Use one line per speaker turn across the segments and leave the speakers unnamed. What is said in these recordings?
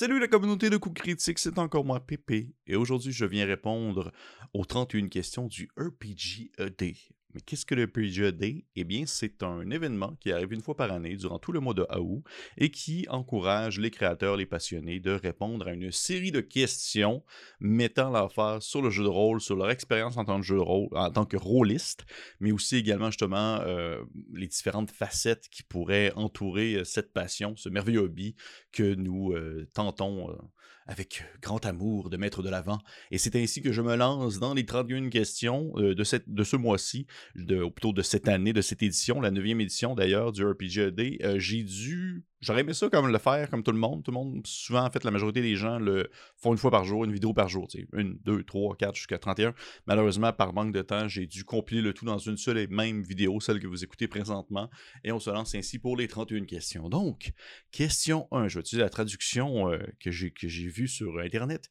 Salut la communauté de coups critiques, c'est encore moi Pépé, et aujourd'hui je viens répondre aux 31 questions du ED. Mais qu'est-ce que le PGED? Eh bien, c'est un événement qui arrive une fois par année durant tout le mois de août et qui encourage les créateurs, les passionnés de répondre à une série de questions mettant l'affaire sur le jeu de rôle, sur leur expérience en tant que jeu rôle, en tant que rôliste, mais aussi également justement euh, les différentes facettes qui pourraient entourer euh, cette passion, ce merveilleux hobby que nous euh, tentons avec grand amour de mettre de l'avant. Et c'est ainsi que je me lance dans les 31 questions de, cette, de ce mois-ci ou plutôt de cette année, de cette édition, la neuvième édition d'ailleurs du RPGED, euh, j'ai dû J'aurais aimé ça comme le faire, comme tout le monde. Tout le monde, souvent, en fait, la majorité des gens le font une fois par jour, une vidéo par jour. Une, deux, trois, quatre, jusqu'à 31. Malheureusement, par manque de temps, j'ai ddû compiler le tout dans une seule et même vidéo, celle que vous écoutez présentement. Et on se lance ainsi pour les 31 questions. Donc, question 1. Je vais utiliser la traduction euh, que j'ai vue sur Internet.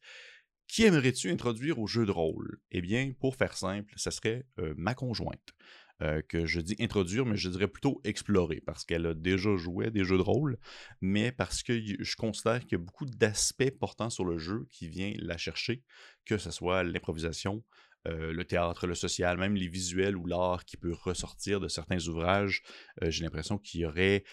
Qui aimerais-tu introduire au jeu de rôle? Eh bien, pour faire simple, ce serait euh, ma conjointe. Euh, que je dis introduire, mais je dirais plutôt explorer, parce qu'elle a déjà joué des jeux de rôle, mais parce que je considère qu'il y a beaucoup d'aspects portant sur le jeu qui vient la chercher, que ce soit l'improvisation, euh, le théâtre, le social, même les visuels ou l'art qui peut ressortir de certains ouvrages. Euh, j'ai l'impression qu'il y aurait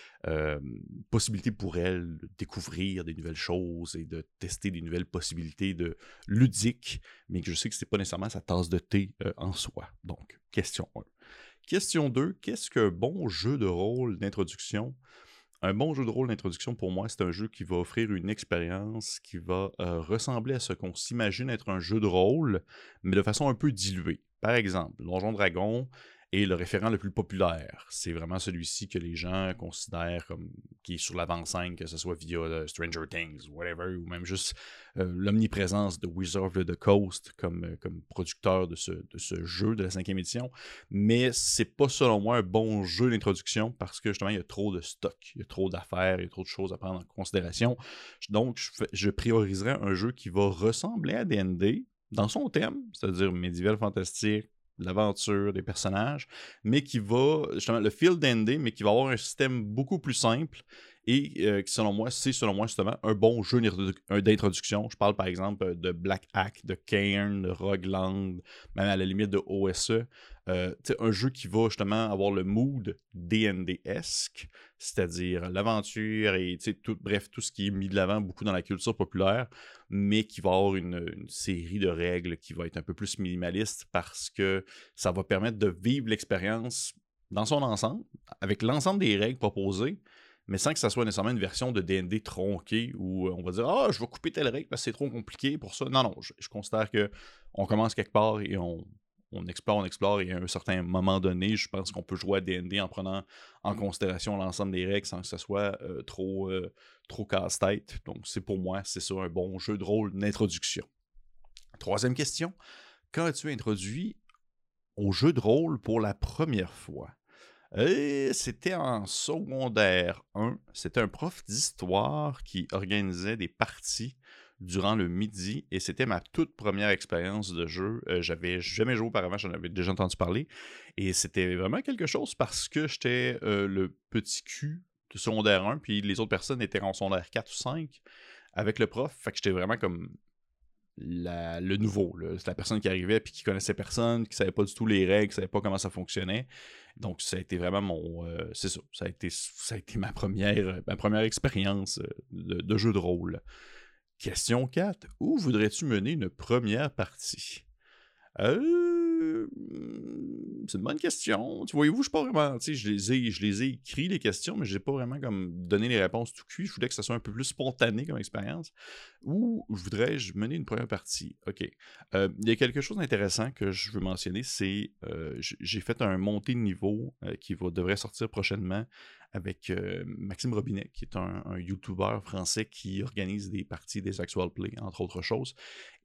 possibilité pour elle de découvrir des nouvelles choses et de tester des nouvelles possibilités de ludique, mais que je sais que ce n'est pas nécessairement sa tasse de thé en soi. Donc, question 1. Question 2, qu'est-ce qu'un bon jeu de rôle d'introduction? Un bon jeu de rôle d'introduction, pour moi, c'est un jeu qui va offrir une expérience qui va euh, ressembler à ce qu'on s'imagine être un jeu de rôle, mais de façon un peu diluée. Par exemple, Donjon Dragon, et le référent le plus populaire, c'est vraiment celui-ci que les gens considèrent comme qui est sur l'avant-scène, que ce soit via euh, Stranger Things, whatever, ou même juste euh, l'omniprésence de Wizard of the Coast comme, euh, comme producteur de ce, jeu de la cinquième édition. Mais c'est pas selon moi un bon jeu d'introduction parce que justement il y a trop de stock, il y a trop d'affaires, il y a trop de choses à prendre en considération. Donc je, je prioriserais un jeu qui va ressembler à D&D dans son thème, c'est-à-dire médiéval fantastique, l'aventure, des personnages, mais qui va, justement, le field ending, mais qui va avoir un système beaucoup plus simple et euh, qui, selon moi, c'est selon moi justement un bon jeu d'introduction. Je parle par exemple de Black Hack, de Cairn, de Rogueland, même à la limite de OSE. Euh, un jeu qui va justement avoir le mood D&D-esque, c'est-à-dire l'aventure et tout, bref, tout ce qui est mis de l'avant beaucoup dans la culture populaire, mais qui va avoir une, série de règles qui va être un peu plus minimaliste parce que ça va permettre de vivre l'expérience dans son ensemble, avec l'ensemble des règles proposées, mais sans que ça soit nécessairement une version de D&D tronquée où on va dire « Ah, je vais couper telle règle parce que c'est trop compliqué pour ça. » Non, non, je, je considère que on commence quelque part et on, on explore, on explore, et à un certain moment donné, je pense qu'on peut jouer à D&D en prenant en considération l'ensemble des règles sans que ce soit euh, trop, euh, trop casse-tête. Donc, c'est pour moi, c'est ça un bon jeu de rôle d'introduction. Troisième question. Quand as-tu introduit au jeu de rôle pour la première fois? C'était en secondaire 1. C'était un prof d'histoire qui organisait des parties durant le midi et c'était ma toute première expérience de jeu. Euh, j'avais jamais joué auparavant, j'en avais déjà entendu parler et c'était vraiment quelque chose parce que j'étais euh, le petit cul de secondaire 1 puis les autres personnes étaient en secondaire 4 ou 5 avec le prof. Fait que j'étais vraiment comme le nouveau. C'est la personne qui arrivait puis qui connaissait personne, qui savait pas du tout les règles, qui savait pas comment ça fonctionnait. Donc ça a été vraiment mon. Euh, c'est ça. Ça a été, ça a été ma première, ma première expérience de, de, jeu de rôle. Question 4. Où voudrais-tu mener une première partie? Euh, c'est une bonne question. Tu voyez-vous, je pas vraiment. Je les ai, je les ai écrits les questions, mais je n'ai pas vraiment comme donné les réponses tout cuit. Je voulais que ça soit un peu plus spontané comme expérience. Où voudrais-je mener une première partie? OK. Euh, il y a quelque chose d'intéressant que je veux mentionner, c'est euh, j'ai fait un montée de niveau qui va, devrait sortir prochainement avec euh, Maxime Robinet, qui est un, YouTuber français qui organise des parties des actual play, entre autres choses.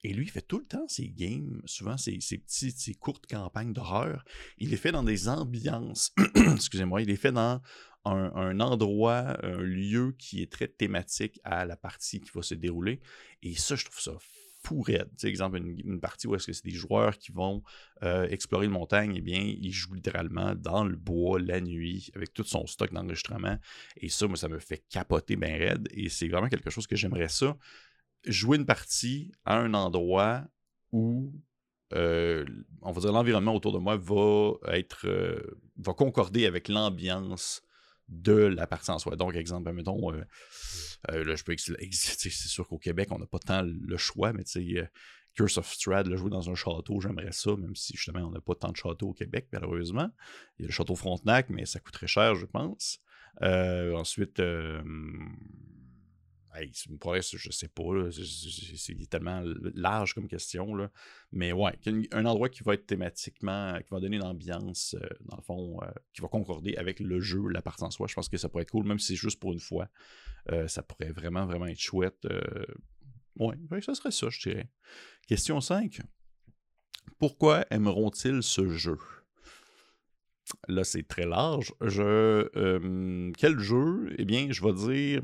Et lui, il fait tout le temps ses games, souvent ses, petites, ses courtes campagnes d'horreur. Il les fait dans des ambiances, excusez-moi, il les fait dans un, endroit, un lieu qui est très thématique à la partie qui va se dérouler. Et ça, je trouve ça fou raide. Tu exemple, une, partie où est-ce que c'est des joueurs qui vont euh, explorer une montagne, eh bien, ils jouent littéralement dans le bois la nuit avec tout son stock d'enregistrement. Et ça, moi, ça me fait capoter bien raide. Et c'est vraiment quelque chose que j'aimerais ça. Jouer une partie à un endroit où euh, on va dire l'environnement autour de moi va être euh, va concorder avec l'ambiance de la partie en soi. Donc, exemple, mettons, euh, là, je peux c'est sûr qu'au Québec, on n'a pas tant le choix, mais tu sais, Curse of Strad, le jouer dans un château, j'aimerais ça, même si justement on n'a pas tant de châteaux au Québec, malheureusement. Il y a le château Frontenac, mais ça coûterait cher, je pense. ensuite, c'est une je sais pas. C'est tellement large comme question. Là. Mais ouais, un endroit qui va être thématiquement, qui va donner une ambiance, euh, dans le fond, euh, qui va concorder avec le jeu, la partie en soi. Je pense que ça pourrait être cool, même si c'est juste pour une fois. Euh, ça pourrait vraiment, vraiment être chouette. ouais, ça serait ça, je dirais. Question 5. Pourquoi aimeront-ils ce jeu? Là, c'est très large. Je, quel jeu? Eh bien, je vais dire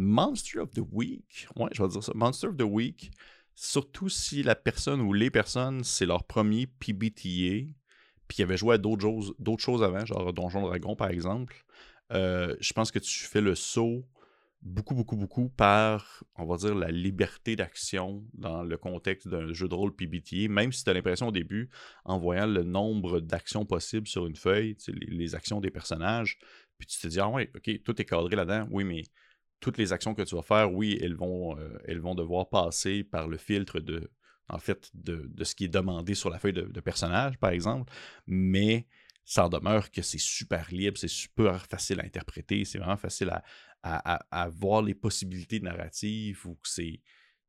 Monster of the Week. Ouais, je vais dire ça. Monster of the Week. Surtout si la personne ou les personnes, c'est leur premier PBTA, puis ils avaient joué à d'autres choses, avant, genre Donjon Dragon par exemple. Euh, je pense que tu fais le saut beaucoup, beaucoup, beaucoup par, on va dire, la liberté d'action dans le contexte d'un jeu de rôle PBTA, même si tu as l'impression au début, en voyant le nombre d'actions possibles sur une feuille, les, actions des personnages, puis tu te dis, ah ouais, ok, tout est cadré là-dedans, oui, mais toutes les actions que tu vas faire, oui, elles vont, euh, elles vont devoir passer par le filtre de, en fait, de, ce qui est demandé sur la feuille de, personnage, par exemple, mais ça demeure que c'est super libre, c'est super facile à interpréter, c'est vraiment facile à, à, voir les possibilités narratives ou que c'est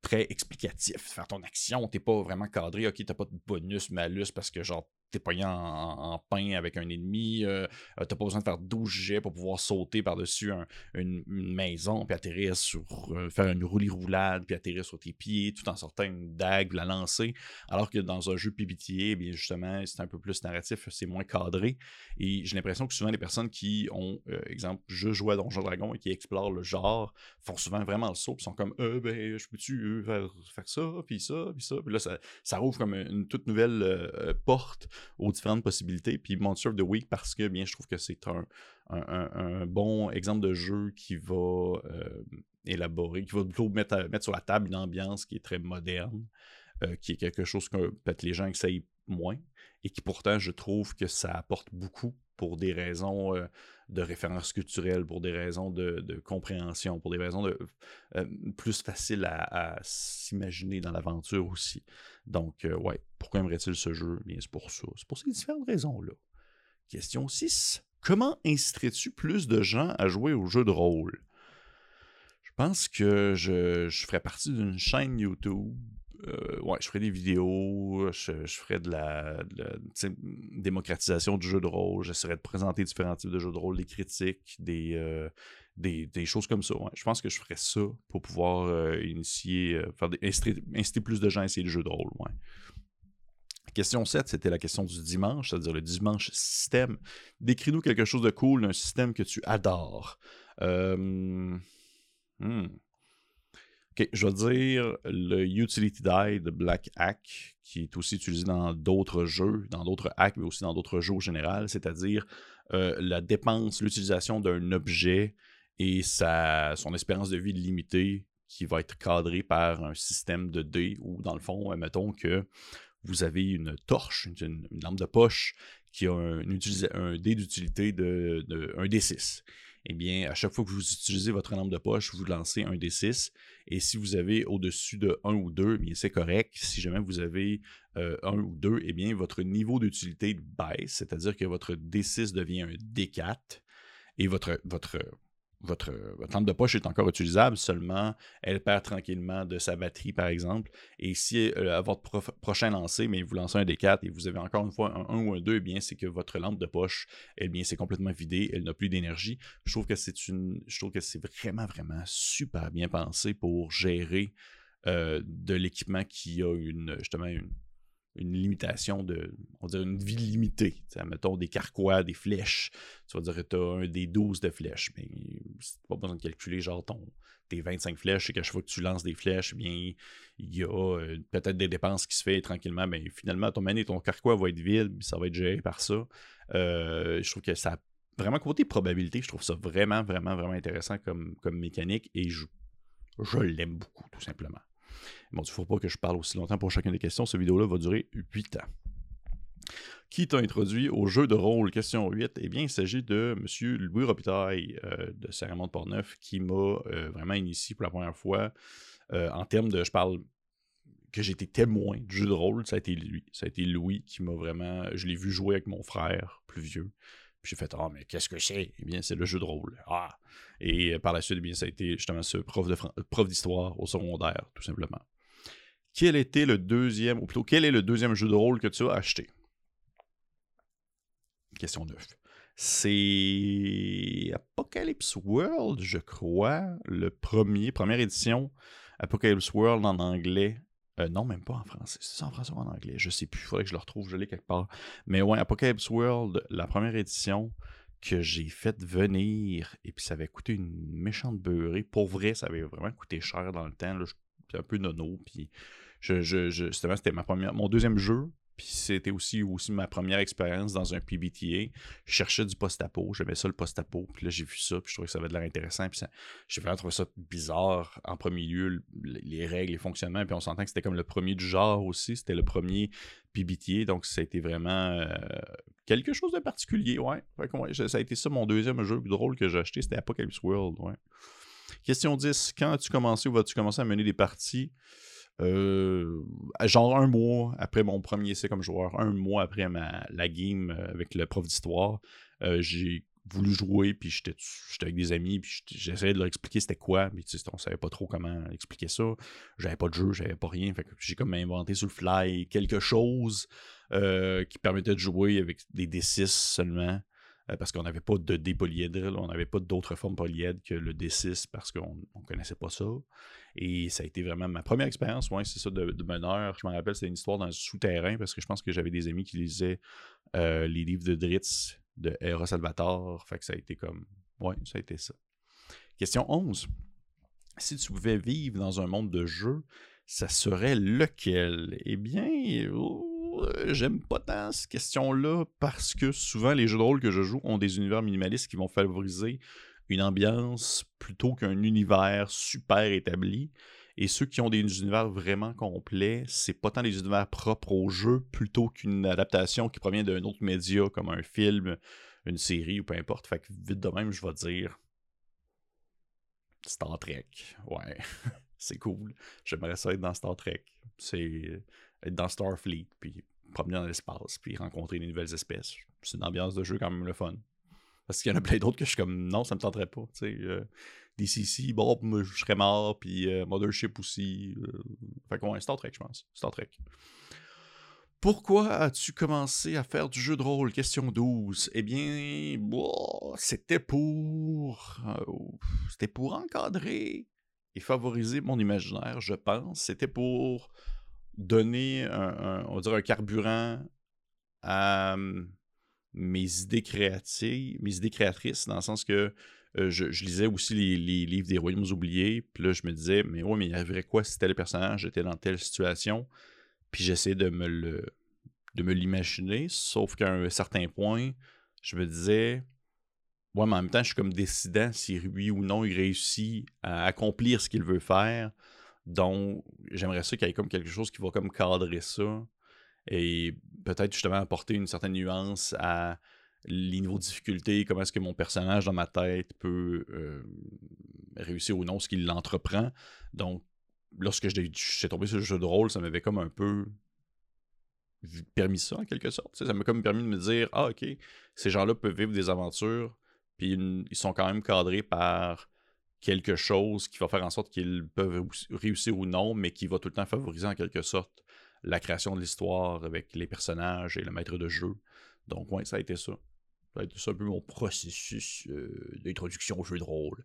très explicatif. Faire ton action, t'es pas vraiment cadré, ok, t'as pas de bonus, malus parce que genre t'es pogné en, en, pain avec un ennemi, euh, euh, t'as pas besoin de faire 12 jets pour pouvoir sauter par-dessus une, maison, puis atterrir sur, euh, faire une roulis-roulade, puis atterrir sur tes pieds, tout en sortant une dague, la lancer. Alors que dans un jeu PBTA, bien justement, c'est un peu plus narratif, c'est moins cadré. Et j'ai l'impression que souvent les personnes qui ont, exemple, je joue à Donjon Dragon et qui explorent le genre, font souvent vraiment le saut, puis sont comme, euh, ben, je peux-tu faire, ça, puis ça, puis ça. Puis là, ça, ça rouvre comme une toute nouvelle porte aux différentes possibilités. Puis Monster of the Week, parce que bien, je trouve que c'est un, un, bon exemple de jeu qui va euh, élaborer, qui va plutôt mettre, mettre sur la table une ambiance qui est très moderne, euh, qui est quelque chose que peut-être les gens essayent moins, et qui pourtant, je trouve que ça apporte beaucoup pour des raisons euh, de référence culturelle, pour des raisons de, compréhension, pour des raisons de, plus faciles à, s'imaginer dans l'aventure aussi. Donc, ouais, pourquoi aimerait-il ce jeu? Bien, c'est pour ça. C'est pour ces différentes raisons-là. Question 6. Comment inciterais-tu plus de gens à jouer au jeu de rôle? Je pense que je, je ferais partie d'une chaîne YouTube euh, ouais, je ferais des vidéos, je, ferais de la, démocratisation du jeu de rôle, j'essaierais de présenter différents types de jeux de rôle, des critiques, des, euh, des, choses comme ça. Je pense que je ferais ça pour pouvoir euh, initier, faire inciter, plus de gens à essayer le jeu de rôle. Ouais. Question 7, c'était la question du dimanche, c'est-à-dire le dimanche système. Décris-nous quelque chose de cool d'un système que tu adores. Hmm. Ok, je vais dire le Utility Die de Black Hack, qui est aussi utilisé dans d'autres jeux, dans d'autres hacks, mais aussi dans d'autres jeux au général, c'est-à-dire euh, la dépense, l'utilisation d'un objet et sa, son espérance de vie limitée qui va être cadré par un système de dés, ou dans le fond, mettons que vous avez une torche, une, lampe de poche qui a un, un dé d'utilité de, un D6 eh bien, à chaque fois que vous utilisez votre lampe de poche, vous lancez un D6. Et si vous avez au-dessus de 1 ou 2, eh bien c'est correct. Si jamais vous avez euh, 1 ou 2, eh bien, votre niveau d'utilité baisse, c'est-à-dire que votre D6 devient un D4 et votre, votre votre, lampe de poche est encore utilisable, seulement elle perd tranquillement de sa batterie, par exemple. Et si euh, à votre prochain lancer, mais vous lancez un D4 et vous avez encore une fois un 1 ou un 2, eh bien c'est que votre lampe de poche, eh bien c'est complètement vidée, elle n'a plus d'énergie. Je trouve que c'est une. Je trouve que c'est vraiment, vraiment super bien pensé pour gérer euh, de l'équipement qui a une justement une, une limitation de, on dirait une vie limitée. Mettons des carquois, des flèches. Tu vas dire tu as un des 12 de flèches. Mais pas besoin de calculer genre ton, tes 25 flèches et qu'à chaque fois que tu lances des flèches, eh bien, il y a euh, peut-être des dépenses qui se font tranquillement. Mais finalement, ton mané, ton carquois va être vide, ça va être géré par ça. Euh, je trouve que ça vraiment côté probabilité, je trouve ça vraiment, vraiment, vraiment intéressant comme, comme mécanique et je, je l'aime beaucoup, tout simplement. Bon, il ne faut pas que je parle aussi longtemps pour chacune des questions. Cette vidéo-là va durer 8 ans. Qui t'a introduit au jeu de rôle? Question 8. Eh bien, il s'agit de M. Louis Robitaille euh, de Saint-Raymond de Portneuf qui m'a euh, vraiment initié pour la première fois euh, en termes de, je parle que été témoin du jeu de rôle, ça a été lui. Ça a été Louis qui m'a vraiment. Je l'ai vu jouer avec mon frère plus vieux. Puis j'ai fait Ah, mais qu'est-ce que c'est Eh bien, c'est le jeu de rôle. Ah Et par la suite, eh bien, ça a été justement ce prof, de prof d'histoire au secondaire, tout simplement. Quel était le deuxième, ou plutôt, quel est le deuxième jeu de rôle que tu as acheté? Question 9. C'est Apocalypse World, je crois, le premier, première édition. Apocalypse World en anglais. Euh, non, même pas en français. C'est en français ou en anglais? Je sais plus. Il faudrait que je le retrouve. Je l'ai quelque part. Mais ouais, Apocalypse World, la première édition que j'ai fait venir. Et puis ça avait coûté une méchante beurrée. Pour vrai, ça avait vraiment coûté cher dans le temps. J'étais un peu nono. Puis je, je, c'était ma première, mon deuxième jeu. C'était aussi, aussi ma première expérience dans un PBTA. Je cherchais du post-apo, j'aimais ça le post-apo. Puis là, j'ai vu ça, puis je trouvais que ça avait de l'air intéressant. Puis j'ai vraiment trouvé ça bizarre en premier lieu, les règles, les fonctionnements. Puis on s'entend que c'était comme le premier du genre aussi. C'était le premier PBTA. Donc ça a été vraiment euh, quelque chose de particulier, ouais. Ça a été ça mon deuxième jeu drôle que j'ai acheté, c'était Apocalypse World, ouais. Question 10. Quand as-tu commencé ou vas-tu commencer à mener des parties? Euh, genre un mois après mon premier essai comme joueur, un mois après ma, la game euh, avec le prof d'histoire, euh, j'ai voulu jouer, puis j'étais avec des amis, puis j'essayais de leur expliquer c'était quoi, mais on savait pas trop comment expliquer ça. J'avais pas de jeu, j'avais pas rien, fait que j'ai comme inventé sur le fly quelque chose qui permettait de jouer avec des D6 seulement. Parce qu'on n'avait pas de D polyèdre, on n'avait pas d'autres formes polyèdres que le D6 parce qu'on ne connaissait pas ça. Et ça a été vraiment ma première expérience, ouais, c'est ça, de, meneur. Je me rappelle, c'était une histoire dans un souterrain parce que je pense que j'avais des amis qui lisaient euh, les livres de Dritz de Eros Salvatore. Fait que ça a été comme. Ouais, ça a été ça. Question 11. Si tu pouvais vivre dans un monde de jeu, ça serait lequel? Eh bien, oh, j'aime pas tant cette question-là parce que souvent les jeux de rôle que je joue ont des univers minimalistes qui vont favoriser une ambiance plutôt qu'un univers super établi. Et ceux qui ont des univers vraiment complets, c'est pas tant des univers propres au jeu plutôt qu'une adaptation qui provient d'un autre média comme un film, une série ou peu importe. Fait que vite de même, je vais dire Star Trek. Ouais, c'est cool. J'aimerais ça être dans Star Trek. C'est être dans Starfleet, puis promener dans l'espace, puis rencontrer des nouvelles espèces. C'est une ambiance de jeu quand même le fun. Parce qu'il y en a plein d'autres que je suis comme non, ça me tenterait pas. Tu sais, euh, DCC, bon, je serais mort, puis euh, Mothership aussi. Euh, fait qu'on Star Trek, je pense. Star Trek. Pourquoi as-tu commencé à faire du jeu de rôle? Question 12. Eh bien, c'était pour. c'était pour encadrer et favoriser mon imaginaire, je pense. C'était pour donner un, carburant à mes idées créatives, mes idées créatrices, dans le sens que euh, je, lisais aussi les, livres des royaumes oubliés, puis là je me disais, mais ouais, mais il avait quoi si tel personnage était dans telle situation, puis j'essayais de me le de me l'imaginer, sauf qu'à un certain point, je me disais, ouais, mais en même temps, je suis comme décidant si oui ou non il réussit à accomplir ce qu'il veut faire. Donc, j'aimerais ça qu'il y ait comme quelque chose qui va comme cadrer ça et peut-être justement apporter une certaine nuance à les niveaux de difficulté, comment est-ce que mon personnage dans ma tête peut euh, réussir ou non ce qu'il entreprend. Donc, lorsque je suis tombé sur le jeu de rôle, ça m'avait comme un peu permis ça en quelque sorte. ça m'a comme permis de me dire Ah, ok, ces gens-là peuvent vivre des aventures, puis ils sont quand même cadrés par quelque chose qui va faire en sorte qu'ils peuvent réussir ou non, mais qui va tout le temps favoriser en quelque sorte la création de l'histoire avec les personnages et le maître de jeu. Donc, ouais, ça a été ça. Ça a été ça un peu mon processus euh, d'introduction au jeu de rôle.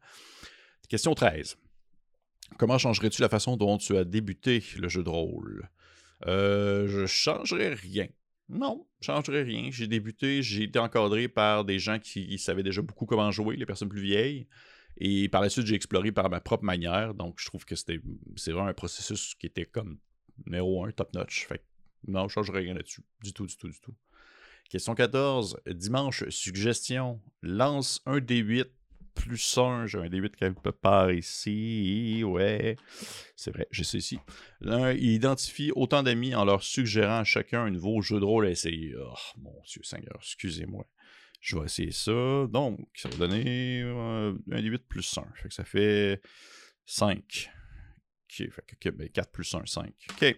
Question 13. Comment changerais-tu la façon dont tu as débuté le jeu de rôle? Euh, je changerais rien. Non, je changerais rien. J'ai débuté, j'ai été encadré par des gens qui savaient déjà beaucoup comment jouer, les personnes plus vieilles. Et par la suite, j'ai exploré par ma propre manière. Donc, je trouve que c'était c'est vraiment un processus qui était comme numéro un, top notch. Fait non, je changerais rien là-dessus. Du tout, du tout, du tout. Question 14. Dimanche, suggestion. Lance un D8 plus 1. J'ai un D8 quelque part ici. Ouais. C'est vrai, j'ai ça ici. il identifie autant d'amis en leur suggérant à chacun un nouveau jeu de rôle à essayer. Oh, mon Dieu Seigneur, excusez-moi. Je vais essayer ça. Donc, ça va donner euh, un D8 plus 1. Fait que ça fait 5. Ok, fait que 4 plus 1, 5. Ok.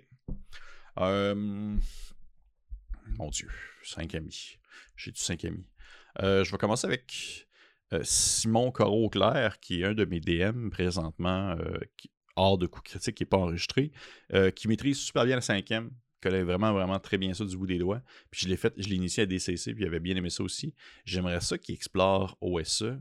Euh, mon Dieu, 5 amis. J'ai du 5 amis. Euh, je vais commencer avec Simon Corot-Claire, qui est un de mes DM présentement, hors de coup critique, qui n'est pas enregistré, qui maîtrise super bien la cinquième connaît vraiment, vraiment très bien ça du bout des doigts. Puis je l'ai fait, je l'ai initié à DCC, puis il avait bien aimé ça aussi. J'aimerais ça qu'il explore OSE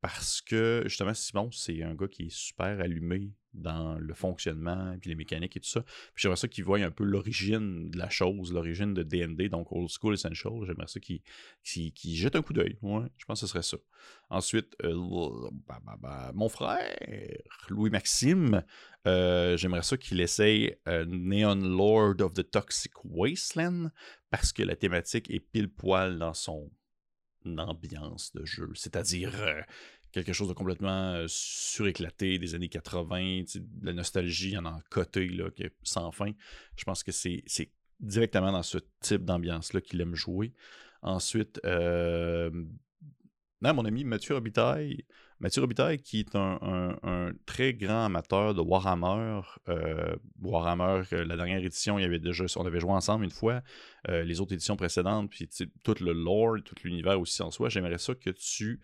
parce que justement, Simon, c'est un gars qui est super allumé dans le fonctionnement, puis les mécaniques et tout ça. Puis j'aimerais ça qu'il voie un peu l'origine de la chose, l'origine de DND, donc Old School Essential. J'aimerais ça qu'il jette un coup d'œil. Ouais, je pense que ce serait ça. Ensuite, bah, bah, bah, mon frère, Louis-Maxime, euh, j'aimerais ça qu'il essaye euh, Neon Lord of the Toxic Wasteland, parce que la thématique est pile poil dans son ambiance de jeu. C'est-à-dire quelque chose de complètement suréclaté des années 80, la nostalgie, il y en a un côté là, qui est sans fin. Je pense que c'est directement dans ce type d'ambiance-là qu'il aime jouer. Ensuite, euh, mon ami Mathieu Robitaille, Mathieu Robitaille qui est un, très grand amateur de Warhammer. Warhammer, euh, la dernière édition, il y avait déjà, on avait joué ensemble une fois. les autres éditions précédentes, puis tout le lore, tout l'univers aussi en soi. J'aimerais ça que tu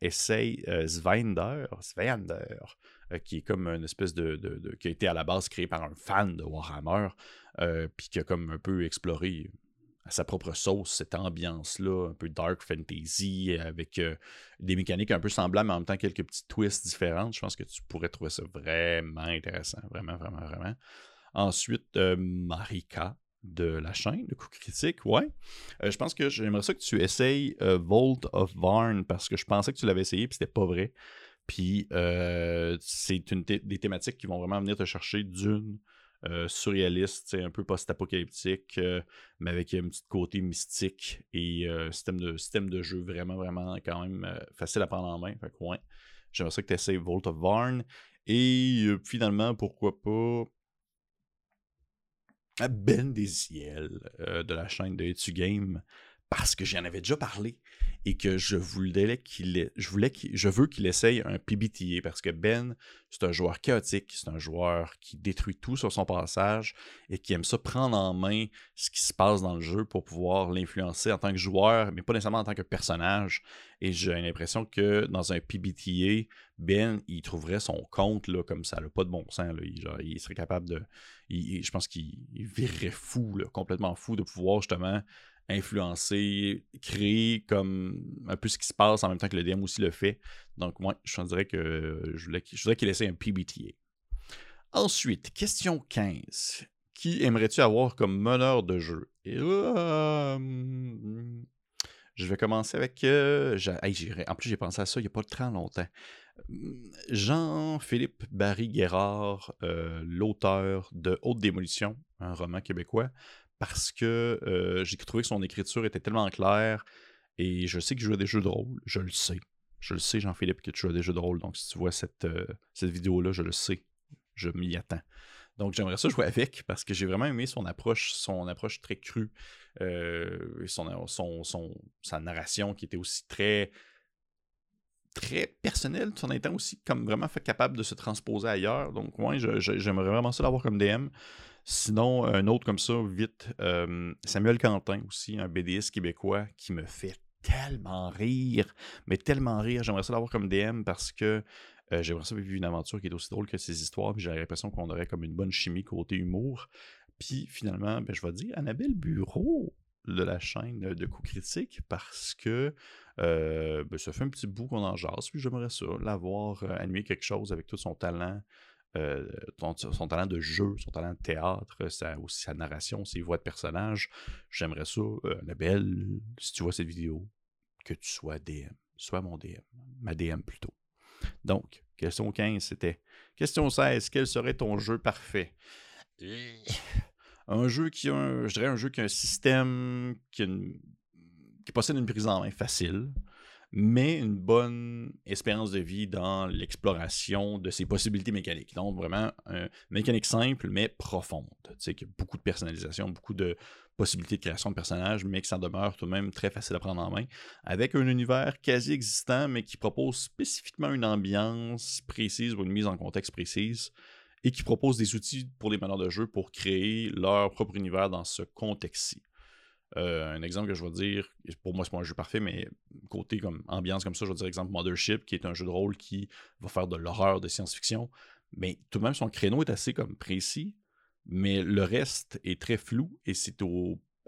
essaye euh, Svender, euh, qui est comme une espèce de, qui a été à la base créé par un fan de Warhammer, puis qui a comme un peu exploré à sa propre sauce cette ambiance-là, un peu dark fantasy, avec des mécaniques un peu semblables, mais en même temps quelques petits twists différents. Je pense que tu pourrais trouver ça vraiment intéressant, vraiment, vraiment, vraiment. Ensuite, Marika, de la chaîne, de coup critique, ouais. Euh, je pense que j'aimerais ça que tu essayes euh, Vault of Varn parce que je pensais que tu l'avais essayé puis c'était pas vrai. Puis euh, c'est une des thématiques qui vont vraiment venir te chercher d'une surréaliste, un peu post-apocalyptique, mais avec un petit côté mystique et système, de, système de jeu vraiment, vraiment quand même facile à prendre en main. Fait que ouais, j'aimerais ça que tu essayes Vault of Varn. Et finalement, pourquoi pas ben Desiel euh, de la chaîne de Etu Game parce que j'en avais déjà parlé et que je voulais qu'il je voulais veux qu'il essaye un PBTA parce que Ben c'est un joueur chaotique, c'est un joueur qui détruit tout sur son passage et qui aime ça prendre en main ce qui se passe dans le jeu pour pouvoir l'influencer en tant que joueur mais pas nécessairement en tant que personnage. Et j'ai l'impression que dans un PBTA Ben il trouverait son compte là comme ça, n'a pas de bon sens il, serait capable de je pense qu'il virerait fou complètement fou de pouvoir justement influencer, créer comme un peu ce qui se passe en même temps que le DM aussi le fait. Donc, moi, je dirais que je voudrais, qu'il essaie un PBTA. Ensuite, question 15. Qui aimerais-tu avoir comme meneur de jeu? Euh, je vais commencer avec. Euh, en plus, j'ai pensé à ça il n'y a pas très longtemps. Jean-Philippe Barry-Guérard, euh, l'auteur de Haute Démolition, un roman québécois, parce que euh, j'ai trouvé que son écriture était tellement claire et je sais joue à des jeux de rôle, je le sais. Je le sais, Jean-Philippe, que tu joues à des jeux de rôle. Donc, si tu vois cette, euh, cette vidéo-là, je le sais. Je m'y attends. Donc, j'aimerais ça jouer avec parce que j'ai vraiment aimé son approche, son approche très crue, euh, son, son, sa narration qui était aussi très très personnelle, tout en étant aussi comme vraiment capable de se transposer ailleurs. Donc, moi, j'aimerais vraiment ça l'avoir comme DM. Sinon, un autre comme ça, vite, Samuel Quentin aussi, un BDS québécois qui me fait tellement rire, mais tellement rire. J'aimerais ça l'avoir comme DM parce que j'aimerais ça vivre une aventure qui est aussi drôle que ses histoires, puis j'ai l'impression qu'on aurait comme une bonne chimie côté humour. Puis finalement, ben, je vais dire Annabelle Bureau de la chaîne de coups critiques parce que ben, ça fait un petit bout qu'on en jase, puis j'aimerais ça, l'avoir animé quelque chose avec tout son talent euh, son talent de jeu, son talent de théâtre, aussi sa narration, ses voix de personnages. J'aimerais ça, euh, si tu vois cette vidéo, que tu sois DM. Sois mon DM. Ma DM plutôt. Donc, question 15, c'était. Question 16, quel serait ton jeu parfait? Un jeu qui a un, je dirais un jeu qui a un système qui, qui possède une prise en main facile mais une bonne espérance de vie dans l'exploration de ses possibilités mécaniques. Donc, vraiment, une mécanique simple, mais profonde. Tu sais, qu'il y a beaucoup de personnalisation, beaucoup de possibilités de création de personnages, mais que ça demeure tout de même très facile à prendre en main, avec un univers quasi existant, mais qui propose spécifiquement une ambiance précise ou une mise en contexte précise, et qui propose des outils pour les meneurs de jeu pour créer leur propre univers dans ce contexte-ci. Euh, un exemple que je vais dire, pour moi, c'est pas un jeu parfait, mais côté comme ambiance comme ça, je vais dire exemple Mothership, qui est un jeu de rôle qui va faire de l'horreur de science-fiction. Mais tout de même, son créneau est assez comme précis, mais le reste est très flou et c'est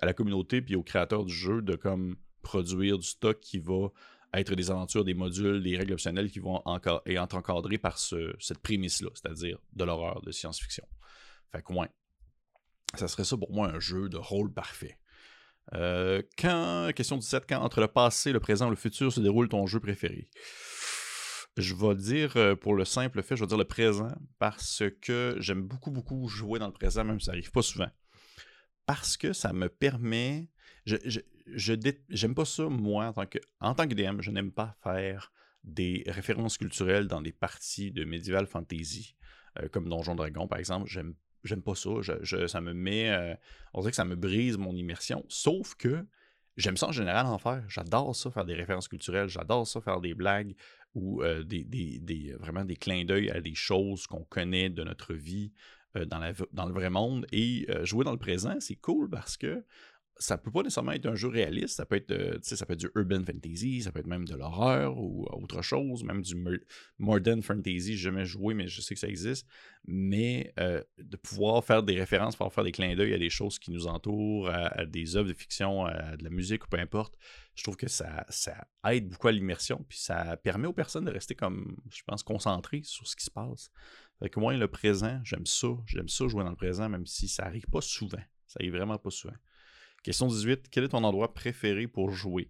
à la communauté puis aux créateurs du jeu de comme produire du stock qui va être des aventures, des modules, des règles optionnelles qui vont encore être encadrés par cette prémisse-là, c'est-à-dire de l'horreur de science-fiction. Fait que ouais, ça serait ça pour moi un jeu de rôle parfait. Euh, quand, question 17, quand entre le passé, le présent, le futur se déroule ton jeu préféré? Je vais dire, euh, pour le simple fait, je vais dire le présent, parce que j'aime beaucoup, beaucoup jouer dans le présent, même si ça n'arrive pas souvent. Parce que ça me permet. Je, j'aime pas ça, moi, en tant que, en tant que DM, je n'aime pas faire des références culturelles dans des parties de Medieval Fantasy, euh, comme Donjon Dragon, par exemple. J'aime j'aime pas ça. ça me met. Euh, on dirait que ça me brise mon immersion. Sauf que j'aime ça en général en faire. J'adore ça, faire des références culturelles. J'adore ça, faire des blagues ou euh, des, vraiment des clins d'œil à des choses qu'on connaît de notre vie euh, dans, la, dans le vrai monde. Et jouer dans le présent, c'est cool parce que ça peut pas nécessairement être un jeu réaliste, ça peut être, euh, ça peut être du urban fantasy, ça peut être même de l'horreur ou autre chose, même du modern fantasy, j'ai jamais joué, mais je sais que ça existe. Mais euh, de pouvoir faire des références, pouvoir faire des clins d'œil à des choses qui nous entourent, à, des œuvres de fiction, à de la musique ou peu importe, je trouve que ça, ça aide beaucoup à l'immersion, puis ça permet aux personnes de rester comme, je pense, concentrées sur ce qui se passe. Fait que moi, le présent, j'aime ça, j'aime ça jouer dans le présent, même si ça arrive pas souvent. Ça arrive vraiment pas souvent. Question 18. Quel est ton endroit préféré pour jouer?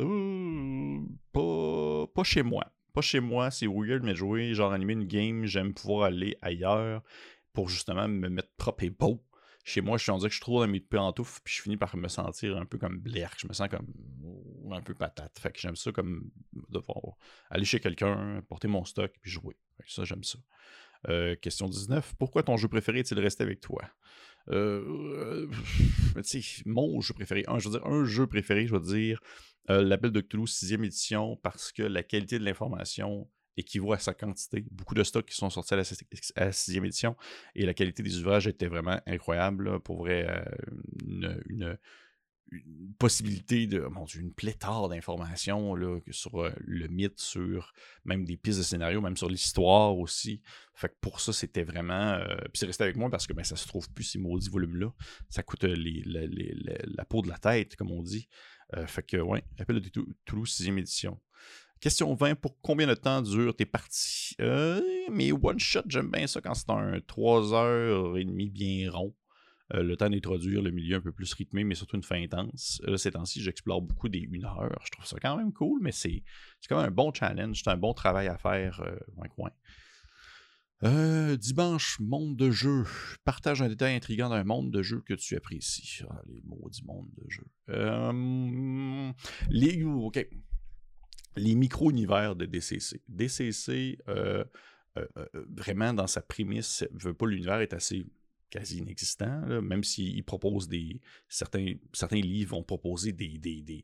Euh, pas, chez moi. Pas chez moi, c'est weird, mais jouer, genre animer une game, j'aime pouvoir aller ailleurs pour justement me mettre propre et beau. Chez moi, je suis en que je suis trop dans mes pantoufles, puis je finis par me sentir un peu comme blaire. Je me sens comme un peu patate. Fait que j'aime ça comme devoir aller chez quelqu'un, porter mon stock, puis jouer. ça, j'aime ça. Euh, question 19. Pourquoi ton jeu préféré est-il resté avec toi? Euh, mon jeu préféré, je veux dire, un jeu préféré, je veux dire, euh, l'appel de Cthulhu 6e édition, parce que la qualité de l'information équivaut à sa quantité. Beaucoup de stocks qui sont sortis à la, 6e édition et la qualité des ouvrages était vraiment incroyable. pour vrai, euh, une possibilité de, mon Dieu, une pléthore d'informations sur euh, le mythe, sur même des pistes de scénario, même sur l'histoire aussi. Fait que pour ça, c'était vraiment. Euh, puis c'est resté avec moi parce que ben, ça se trouve plus ces maudits volumes-là. Ça coûte euh, la peau de la tête, comme on dit. fait que, ouais, Appel de Toulouse, 6e édition. Question 20, pour combien de temps durent tes parties? mais one shot, j'aime bien ça quand c'est un 3h30 bien rond. Euh, le temps d'introduire le milieu un peu plus rythmé, mais surtout une fin intense. Là, ces temps-ci, j'explore beaucoup des 1 heure. Je trouve ça quand même cool, mais c'est quand même un bon challenge, c'est un bon travail à faire euh, un coin. Euh, dimanche, monde de jeu. Partage un détail intriguant d'un monde de jeu que tu apprécies. Ah, les maudits mondes de jeu. les, OK. les micro-univers de DCC. DCC, vraiment, dans sa prémisse, veut pas l'univers est assez quasi inexistant, même s'ils proposent des. Certains, livres vont proposer des,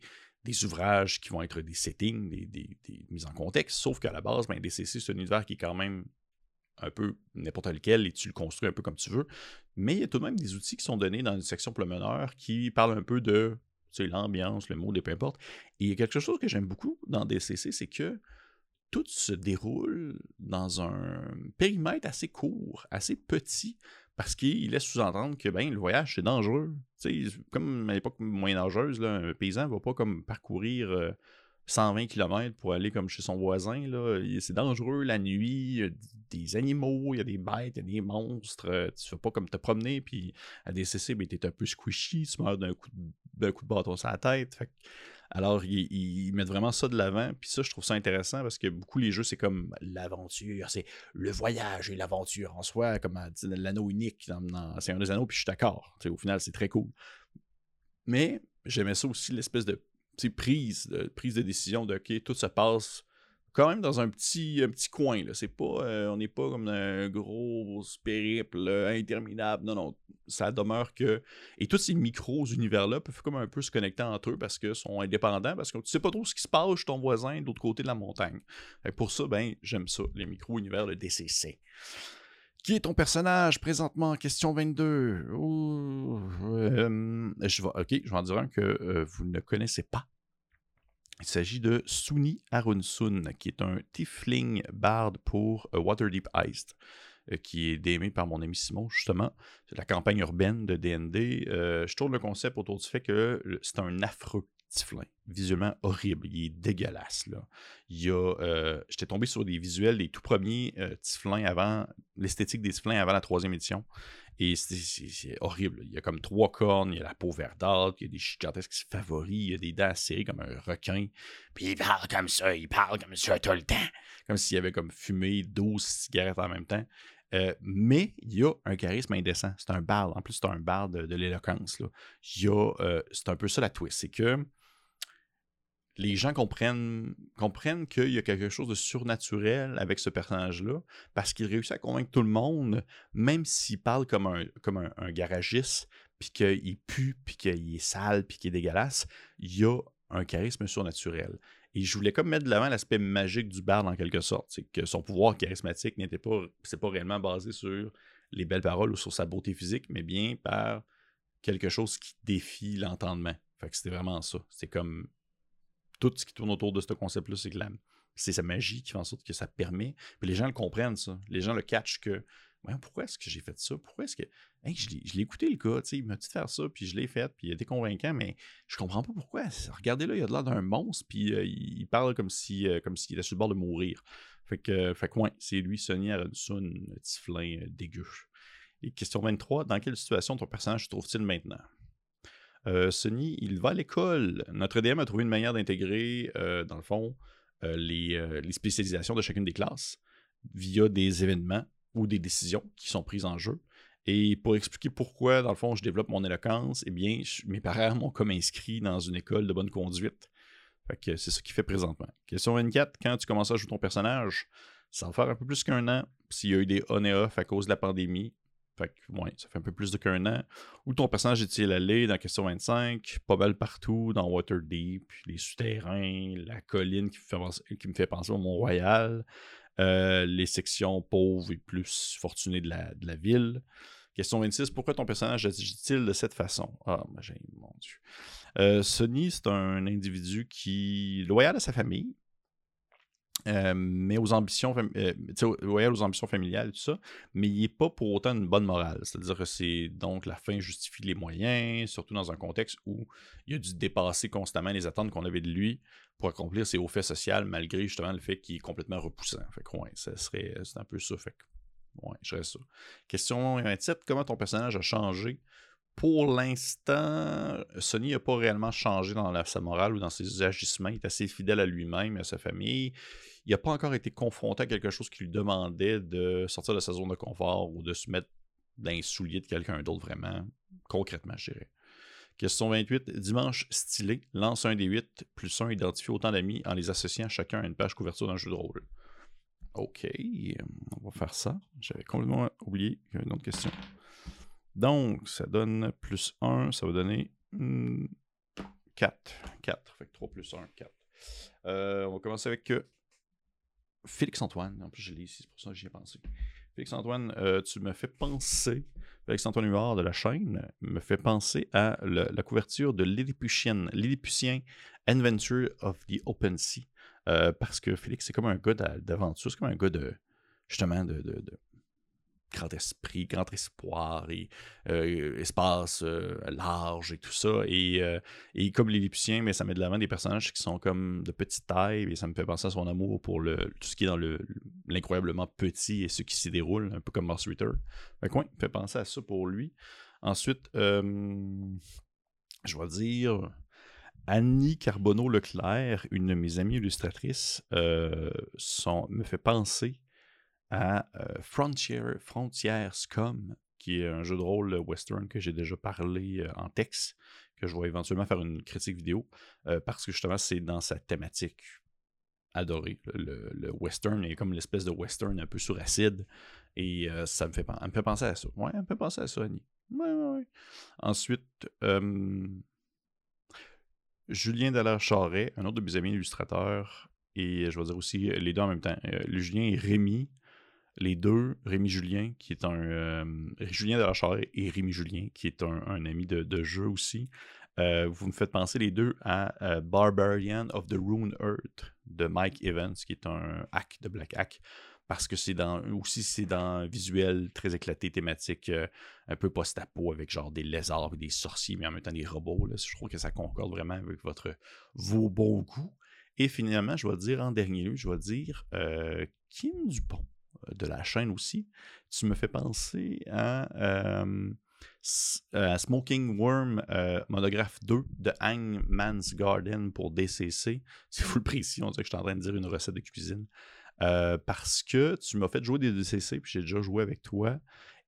ouvrages qui vont être des settings, des, mises en contexte, sauf qu'à la base, ben, DCC, c'est un univers qui est quand même un peu n'importe lequel et tu le construis un peu comme tu veux. Mais il y a tout de même des outils qui sont donnés dans une section meneur qui parlent un peu de l'ambiance, le mot, peu importe. Et il y a quelque chose que j'aime beaucoup dans DCC, c'est que tout se déroule dans un périmètre assez court, assez petit, parce qu'il laisse sous-entendre que ben, le voyage, c'est dangereux. comme à l'époque moyenâgeuse, un paysan ne va pas comme parcourir 120 km pour aller comme chez son voisin. Là. C'est dangereux la nuit, il y a des animaux, il y a des bêtes, il y a des monstres. Euh, tu fais pas comme te promener, puis à DCC, ben, t'es un peu squishy, tu meurs d'un coup, de, coup de bâton sur la tête. Alors, ils, mettent vraiment ça de l'avant. Puis ça, je trouve ça intéressant parce que beaucoup les jeux, c'est comme l'aventure, c'est le voyage et l'aventure en soi, comme l'anneau unique dans, dans C'est un des anneaux, puis je suis d'accord. Au final, c'est très cool. Mais j'aimais ça aussi, l'espèce de prise, de prise de décision de OK, tout se passe quand même dans un petit, un petit coin. Là. C'est pas, euh, on n'est pas comme un gros périple interminable. Non, non. Ça demeure que. Et tous ces micros-univers-là peuvent comme un peu se connecter entre eux parce qu'ils sont indépendants, parce que tu sais pas trop ce qui se passe chez ton voisin de l'autre côté de la montagne. Pour ça, ben, j'aime ça, les micro-univers de DCC. Qui est ton personnage présentement? Question 22. Euh, je vais, ok, je vais en dire un que euh, vous ne connaissez pas. Il s'agit de Suni Arunsun, qui est un Tifling Bard pour euh, Waterdeep Iced, qui est démé par mon ami Simon, justement. C'est la campagne urbaine de DND. je tourne le concept autour du fait que c'est un affreux Tiflin. Visuellement horrible. Il est dégueulasse. Là. Il y a, euh, j'étais tombé sur des visuels des tout premiers euh, Tiflins avant, l'esthétique des Tiflins avant la troisième édition. Et c'est horrible. Il y a comme trois cornes, il y a la peau verdâtre, il y a des gigantesques favoris, il y a des dents serrées comme un requin. Puis il parle comme ça, il parle comme ça tout le temps. Comme s'il avait comme fumé 12 cigarettes en même temps. Euh, mais il y a un charisme indécent. C'est un barde. En plus, c'est un barde de, l'éloquence. c'est un peu ça la twist. C'est que les gens comprennent, qu'il y a quelque chose de surnaturel avec ce personnage-là, parce qu'il réussit à convaincre tout le monde, même s'il parle comme un, garagiste, puis qu'il pue, puis qu'il est sale, puis qu'il est dégueulasse, il y a un charisme surnaturel. Et je voulais comme mettre de l'avant l'aspect magique du bard en quelque sorte. C'est que son pouvoir charismatique n'était pas, c'est pas réellement basé sur les belles paroles ou sur sa beauté physique, mais bien par quelque chose qui défie l'entendement. Fait c'était vraiment ça. C'est comme tout ce qui tourne autour de ce concept-là, c'est que c'est sa magie qui fait en sorte que ça permet. Puis les gens le comprennent, ça. Les gens le catchent que pourquoi est-ce que j'ai fait ça? Pourquoi est-ce que. je l'ai écouté le gars, il m'a dit de faire ça, puis je l'ai fait, puis il été convaincant, mais je comprends pas pourquoi. Regardez là, il a l'air d'un monstre, puis euh, il parle comme si euh, s'il était sur le bord de mourir. Fait que, fait que c'est lui, Sonny Aronson, un tiflin euh, dégueu. Et question 23, dans quelle situation ton personnage se trouve-t-il maintenant? Euh, il va à l'école. Notre DM a trouvé une manière d'intégrer, euh, dans le fond, euh, les, spécialisations de chacune des classes via des événements ou des décisions qui sont prises en jeu. Et pour expliquer pourquoi, dans le fond, je développe mon éloquence, eh bien, mes parents m'ont comme inscrit dans une école de bonne conduite. Fait que c'est ce qu'il fait présentement. Question 24, quand tu commences à jouer ton personnage, ça va faire un peu plus qu'un an. S'il y a eu des on et off à cause de la pandémie, fait ouais, ça fait un peu plus de qu'un an. Où ton personnage est-il allé dans question 25? Pas mal partout, dans Waterdeep, les souterrains, la colline qui, me fait penser au Mont-Royal, euh, les sections pauvres et plus fortunées de la, de la ville. Question 26, pourquoi ton personnage agit-il de cette façon? Ah, ben, mon Dieu. Euh, Sonny, c'est un individu qui loyal à sa famille, euh, mais aux ambitions, euh, aux ambitions familiales, tout ça, mais il n'est pas pour autant une bonne morale. C'est-à-dire que c'est donc la fin justifie les moyens, surtout dans un contexte où il a dû dépasser constamment les attentes qu'on avait de lui pour accomplir ses hauts faits sociaux, malgré justement le fait qu'il est complètement repoussant. Fait ouais, ça serait, c'est un peu ça. Fait ouais, je ça. Question 27, comment ton personnage a changé pour l'instant, Sony n'a pas réellement changé dans sa morale ou dans ses agissements. Il est assez fidèle à lui-même et à sa famille il n'a pas encore été confronté à quelque chose qui lui demandait de sortir de sa zone de confort ou de se mettre dans les souliers de quelqu'un d'autre vraiment, concrètement, je dirais. Question 28. Dimanche stylé, lance un des 8 plus un, identifie autant d'amis en les associant chacun à une page couverture d'un jeu de rôle. Ok, on va faire ça. J'avais complètement oublié qu'il y avait une autre question. Donc, ça donne plus 1, ça va donner 4. Hmm, 4. Fait que 3 plus 1, 4. Euh, on va commencer avec euh, Félix-Antoine, en plus je l'ai ici, c'est pour ça que j'y ai pensé. Félix-Antoine, euh, tu me fais penser, Félix-Antoine Huard de la chaîne, me fait penser à la couverture de Lilliputien, Adventure of the Open Sea. Parce que Félix, c'est comme un gars d'aventure, c'est comme un gars de, justement, de, grand esprit, grand espoir et euh, espace euh, large et tout ça. Et, et comme les mais ça met de l'avant des personnages qui sont comme de petite taille et ça me fait penser à son amour pour le, tout ce qui est dans l'incroyablement petit et ce qui s'y déroule, un peu comme Moss Ritter. Fait me fait penser à ça pour lui. Ensuite, je vais dire Annie Carbonneau-Leclerc, une de mes amies illustratrices, euh, me fait penser à euh, Frontier, Frontier Scum, qui est un jeu de rôle western que j'ai déjà parlé euh, en texte, que je vais éventuellement faire une critique vidéo, parce que justement, c'est dans sa thématique adorée. Le, western est comme l'espèce de western un peu sur acide, et ça me fait, me fait penser à ça. Ouais, elle me penser à ça, Annie. Ouais, ouais. Ensuite, Julien Dallaire-Charret, un autre de mes amis illustrateurs, et je vais dire aussi les deux en même temps. Euh, Julien et Rémi, les deux, Rémi Julien, qui est un. Euh, Julien Dallaire-Charret et Rémi Julien, qui est un, ami de, jeu aussi. Euh, vous me faites penser les deux à Barbarian of the Rune Earth de Mike Evans, qui est un hack de Black Hack parce que c'est dans aussi c'est dans un visuel très éclaté, thématique euh, un peu post-apo avec genre des lézards et des sorciers, mais en même temps des robots. Je trouve que ça concorde vraiment avec votre vos bons goûts. Et finalement, je vais dire en dernier lieu, je vais dire euh, Kim Dupont euh, de la chaîne aussi. Tu me fais penser à, Smoking Worm monographe 2 de Hangman's Garden pour DCC. Si vous le précis, on dirait que je suis en train de dire une recette de cuisine. Euh, parce que tu m'as fait jouer des DCC, puis j'ai déjà joué avec toi.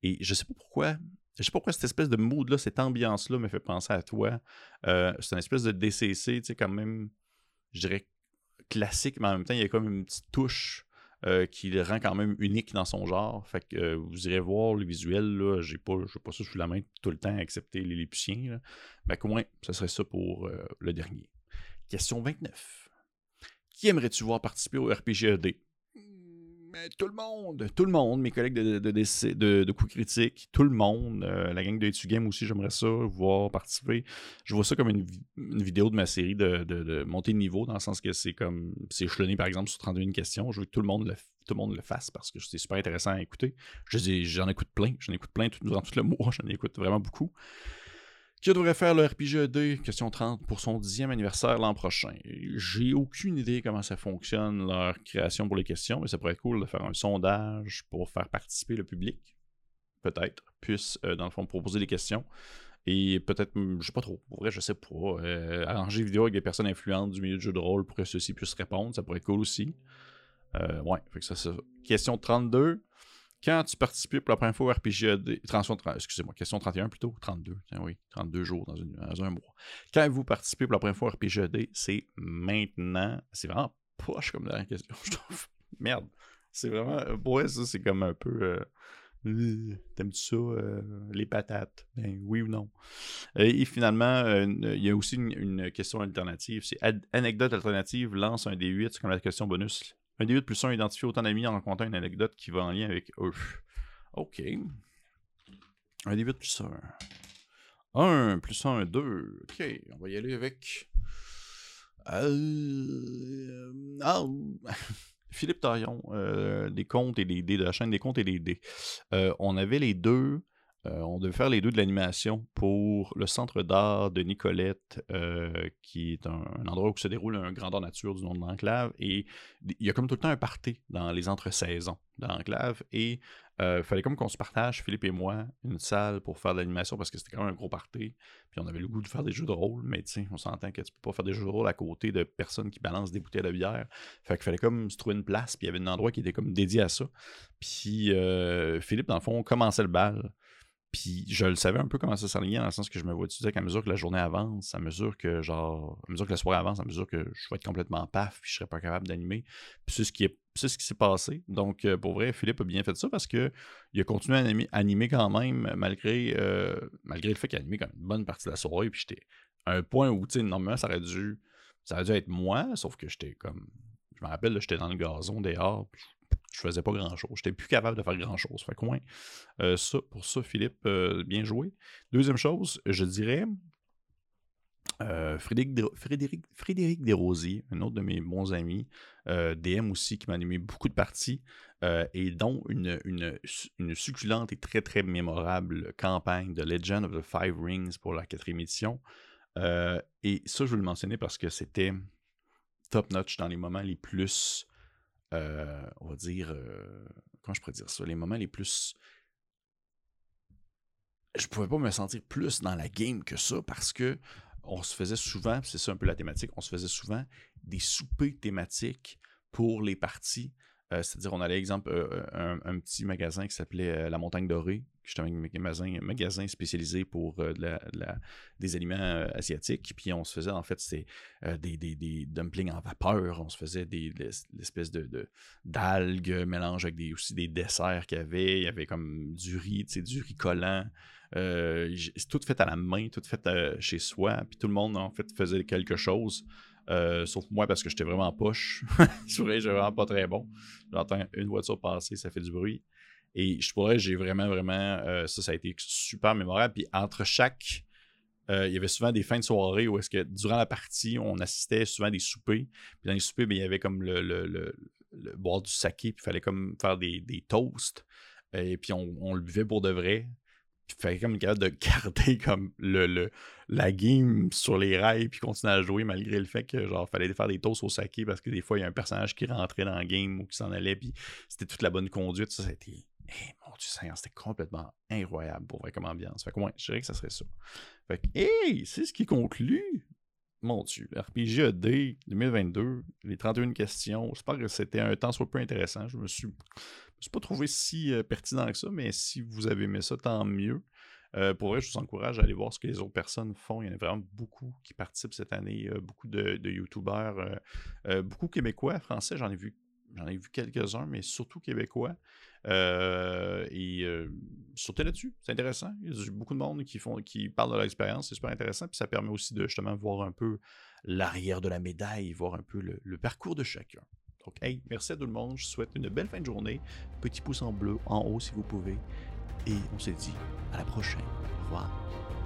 Et je sais pas pourquoi. Je sais pas pourquoi cette espèce de mood-là, cette ambiance-là me fait penser à toi. Euh, c'est une espèce de DCC, tu sais, quand même, je dirais classique, mais en même temps, il y a comme une petite touche euh, qui le rend quand même unique dans son genre. Fait que vous irez voir le visuel, là, j'ai pas, pas ça sous la main tout le temps, excepté les Lépuciens. Mais au moins, ce serait ça pour le dernier. Question 29. Qui aimerais-tu voir participer au RPGED? Tout le monde, tout le monde, mes collègues de, de, de, de coups critiques, tout le monde, euh, la gang de Etu Game aussi, j'aimerais ça, voir participer. Je vois ça comme une, vidéo de ma série de, de, de niveau, dans le sens que c'est comme, c'est échelonné par exemple sur 31 questions. Je veux que tout le monde le, tout le, monde le fasse parce que c'est super intéressant à écouter. J'en écoute plein, j'en écoute plein tout, durant tout le mois, j'en écoute vraiment beaucoup. Qui devrait faire le RPG question 30, pour son dixième anniversaire l'an prochain? J'ai aucune idée comment ça fonctionne, leur création pour les questions, mais ça pourrait être cool de faire un sondage pour faire participer le public, peut-être, puisse, euh, dans le fond, proposer des questions. Et peut-être, je sais pas trop, pour vrai, je sais pas, euh, arranger vidéo avec des personnes influentes du milieu du jeu de rôle pour que ceux-ci puissent répondre, ça pourrait être cool aussi. Euh, ouais, fait que ça, c'est Question 32. Quand tu participes pour la première fois au RPGAD, excusez-moi, question 31 plutôt, 32, tiens, oui, 32 jours dans, un mois. Quand vous participez pour la première fois au RPGAD, c'est maintenant, c'est vraiment poche comme dernière question, je trouve. Merde, c'est vraiment, ouais, ça c'est comme un peu, euh, t'aimes-tu ça, euh, les patates, ben oui ou non. Et, finalement, il y a aussi une, une question alternative, c'est anecdote alternative, lance un D8, c'est comme la question bonus un D8 plus 1 identifie autant d'amis en racontant une anecdote qui va en lien avec eux. Ok. Un D8 plus 1. 1 plus 1, 2. Ok, on va y aller avec. Euh... Ah. Philippe Tarion, euh, des comptes et des dés, de la chaîne des comptes et des dés. Euh, on avait les deux euh, on devait faire les deux de l'animation pour le centre d'art de Nicolette, euh, qui est un, endroit où se déroule un grandeur nature du nom de l'enclave. Et il y a comme tout le temps un party dans les entre-saisons de l'enclave. Et il euh, fallait comme qu'on se partage, Philippe et moi, une salle pour faire de l'animation parce que c'était quand même un gros party. Puis on avait le goût de faire des jeux de rôle, mais on s'entend que tu peux pas faire des jeux de rôle à côté de personnes qui balancent des bouteilles de bière. Fait qu'il fallait comme se trouver une place, puis il y avait un endroit qui était comme dédié à ça. Puis Philippe, dans le fond, commençait le bal. Puis je le savais un peu comment ça s'alignait dans le sens que je me vois tu qu'à mesure que la journée avance, à mesure que genre à mesure que la soirée avance, à mesure que je vais être complètement paf, puis je serai pas capable d'animer. Puis c'est ce qui est ce qui s'est passé. Donc euh, pour vrai, Philippe a bien fait ça parce que il a continué à animer, quand même malgré euh, malgré le fait qu'il a animé quand même une bonne partie de la soirée puis j'étais à un point où tu sais normalement ça aurait dû ça aurait dû être moi, sauf que j'étais comme je me rappelle, j'étais dans le gazon dehors, puis je faisais pas grand chose. J'étais plus capable de faire grand chose. Fait que euh, pour ça, Philippe, euh, bien joué. Deuxième chose, je dirais Euh, Frédéric, Frédéric, Desrosiers, un autre de mes bons amis, DM aussi, qui m'a animé beaucoup de parties, et dont une, une, succulente et très très mémorable campagne de Legend of the Five Rings pour la quatrième édition. et ça, je veux le mentionner parce que c'était top-notch dans les moments les plus, on va dire, comment je pourrais dire ça, les moments les plus je pouvais pas me sentir plus dans la game que ça parce que on se faisait souvent, c'est ça un peu la thématique, on se faisait souvent des soupers thématiques pour les parties. Euh, c'est-à-dire, on allait, exemple, euh, euh, un, petit magasin qui s'appelait La Montagne Dorée, qui était un magasin, magasin spécialisé pour des aliments asiatiques. Puis on se faisait, en fait, c'est des, des, dumplings en vapeur. On se faisait des, espèces de, d'algues mélangées avec des, aussi des desserts qu'il y avait. Il y avait comme du riz, du riz collant. C'est tout fait à la main, tout fait chez soi. Puis tout le monde, en fait, faisait quelque chose. Euh, sauf moi parce que j'étais vraiment poche. j'étais vraiment pas très bon. J'entends une voiture passer, ça fait du bruit. Et je pourrais, j'ai vraiment, vraiment. ça, ça a été super mémorable. Puis entre chaque. il y avait souvent des fins de soirée où est-ce que durant la partie, on assistait souvent à des soupers. Puis dans les soupers, ben, il y avait comme le, le, boire du saké, puis il fallait comme faire des, toasts. Et puis on, on, le buvait pour de vrai il fallait comme capable de garder comme le, la game sur les rails puis continuer à jouer malgré le fait que genre fallait faire des toasts au saké parce que des fois il y a un personnage qui rentrait dans le game ou qui s'en allait puis c'était toute la bonne conduite ça c'était hey, mon dieu c'était complètement incroyable pour vrai comme ambiance fait que ouais je dirais que ça serait ça fait que hey c'est ce qui conclut mon Dieu, RPG ED 2022, les 31 questions. J'espère que c'était un temps soit peu intéressant. Je me suis, suis pas trouvé si euh, pertinent que ça, mais si vous avez aimé ça, tant mieux. Euh, pour vrai, je vous encourage à aller voir ce que les autres personnes font. Il y en a vraiment beaucoup qui participent cette année, euh, beaucoup de, de YouTubeurs, beaucoup québécois, français, j'en ai vu J'en ai vu quelques-uns, mais surtout québécois. Et sauter là-dessus, c'est intéressant. Il y a beaucoup de monde qui, font, qui parlent de leur expérience, c'est super intéressant. Puis ça permet aussi de justement voir un peu l'arrière de la médaille, voir un peu le, parcours de chacun. Donc, merci à tout le monde. Je souhaite une belle fin de journée. Petit pouce en bleu en haut si vous pouvez. Et on se dit à la prochaine. Au revoir.